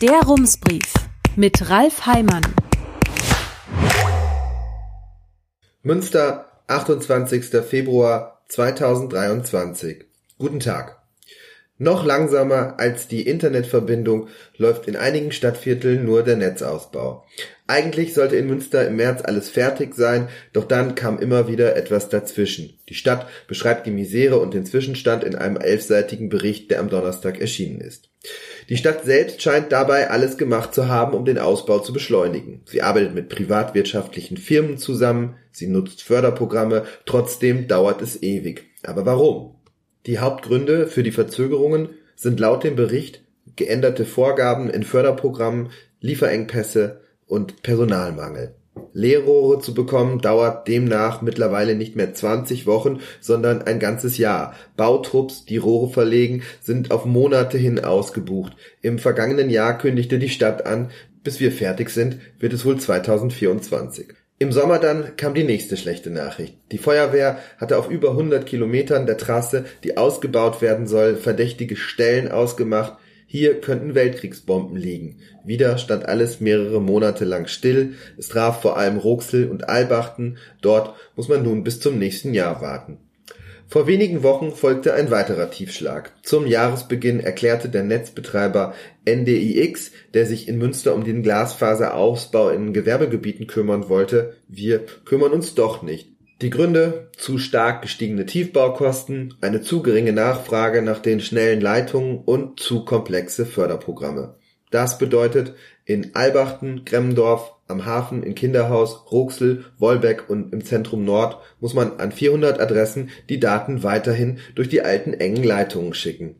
Der Rumsbrief mit Ralf Heimann. Münster, 28. Februar 2023. Guten Tag. Noch langsamer als die Internetverbindung läuft in einigen Stadtvierteln nur der Netzausbau. Eigentlich sollte in Münster im März alles fertig sein, doch dann kam immer wieder etwas dazwischen. Die Stadt beschreibt die Misere und den Zwischenstand in einem elfseitigen Bericht, der am Donnerstag erschienen ist. Die Stadt selbst scheint dabei alles gemacht zu haben, um den Ausbau zu beschleunigen. Sie arbeitet mit privatwirtschaftlichen Firmen zusammen, sie nutzt Förderprogramme, trotzdem dauert es ewig. Aber warum? Die Hauptgründe für die Verzögerungen sind laut dem Bericht geänderte Vorgaben in Förderprogrammen, Lieferengpässe und Personalmangel. Leerrohre zu bekommen dauert demnach mittlerweile nicht mehr 20 Wochen, sondern ein ganzes Jahr. Bautrupps, die Rohre verlegen, sind auf Monate hin ausgebucht. Im vergangenen Jahr kündigte die Stadt an, bis wir fertig sind, wird es wohl 2024. Im Sommer dann kam die nächste schlechte Nachricht. Die Feuerwehr hatte auf über 100 Kilometern der Trasse, die ausgebaut werden soll, verdächtige Stellen ausgemacht. Hier könnten Weltkriegsbomben liegen. Wieder stand alles mehrere Monate lang still. Es traf vor allem Roxel und Albachten. Dort muss man nun bis zum nächsten Jahr warten. Vor wenigen Wochen folgte ein weiterer Tiefschlag. Zum Jahresbeginn erklärte der Netzbetreiber NDIX, der sich in Münster um den Glasfaserausbau in Gewerbegebieten kümmern wollte, wir kümmern uns doch nicht. Die Gründe zu stark gestiegene Tiefbaukosten, eine zu geringe Nachfrage nach den schnellen Leitungen und zu komplexe Förderprogramme. Das bedeutet, in Albachten, Gremmendorf, am Hafen, in Kinderhaus, Roxel, Wolbeck und im Zentrum Nord muss man an 400 Adressen die Daten weiterhin durch die alten engen Leitungen schicken.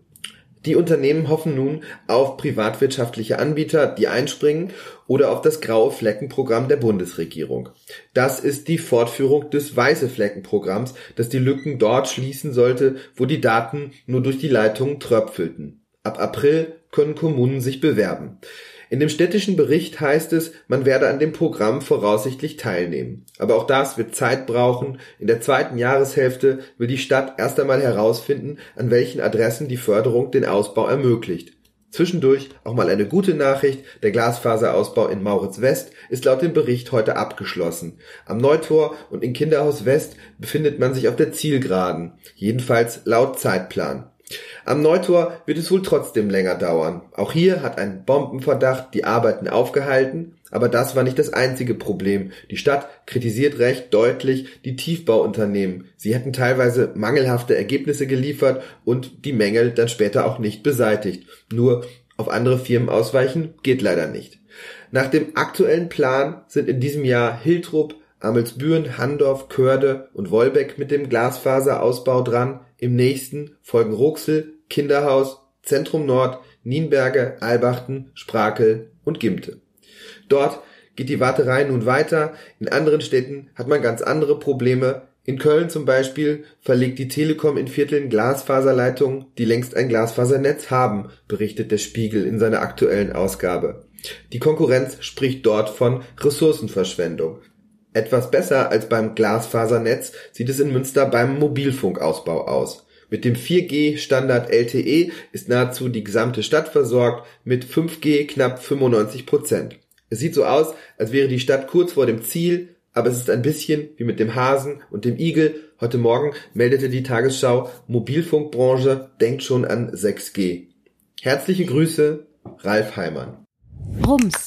Die Unternehmen hoffen nun auf privatwirtschaftliche Anbieter, die einspringen, oder auf das graue Fleckenprogramm der Bundesregierung. Das ist die Fortführung des weiße Fleckenprogramms, das die Lücken dort schließen sollte, wo die Daten nur durch die Leitungen tröpfelten. Ab April können Kommunen sich bewerben. In dem städtischen Bericht heißt es, man werde an dem Programm voraussichtlich teilnehmen. Aber auch das wird Zeit brauchen. In der zweiten Jahreshälfte will die Stadt erst einmal herausfinden, an welchen Adressen die Förderung den Ausbau ermöglicht. Zwischendurch auch mal eine gute Nachricht, der Glasfaserausbau in Mauritz West ist laut dem Bericht heute abgeschlossen. Am Neutor und in Kinderhaus West befindet man sich auf der Zielgeraden, jedenfalls laut Zeitplan. Am Neutor wird es wohl trotzdem länger dauern. Auch hier hat ein Bombenverdacht die Arbeiten aufgehalten, aber das war nicht das einzige Problem. Die Stadt kritisiert recht deutlich die Tiefbauunternehmen. Sie hätten teilweise mangelhafte Ergebnisse geliefert und die Mängel dann später auch nicht beseitigt. Nur auf andere Firmen ausweichen geht leider nicht. Nach dem aktuellen Plan sind in diesem Jahr Hiltrup, Amelsbüren, Handorf, Körde und Wolbeck mit dem Glasfaserausbau dran. Im nächsten folgen Ruxel, Kinderhaus, Zentrum Nord, Nienberge, Albachten, Sprakel und Gimte. Dort geht die Warterei nun weiter. In anderen Städten hat man ganz andere Probleme. In Köln zum Beispiel verlegt die Telekom in Vierteln Glasfaserleitungen, die längst ein Glasfasernetz haben, berichtet der Spiegel in seiner aktuellen Ausgabe. Die Konkurrenz spricht dort von Ressourcenverschwendung. Etwas besser als beim Glasfasernetz sieht es in Münster beim Mobilfunkausbau aus. Mit dem 4G-Standard LTE ist nahezu die gesamte Stadt versorgt, mit 5G knapp 95 Prozent. Es sieht so aus, als wäre die Stadt kurz vor dem Ziel, aber es ist ein bisschen wie mit dem Hasen und dem Igel. Heute Morgen meldete die Tagesschau, Mobilfunkbranche denkt schon an 6G. Herzliche Grüße, Ralf Heimann. Rums,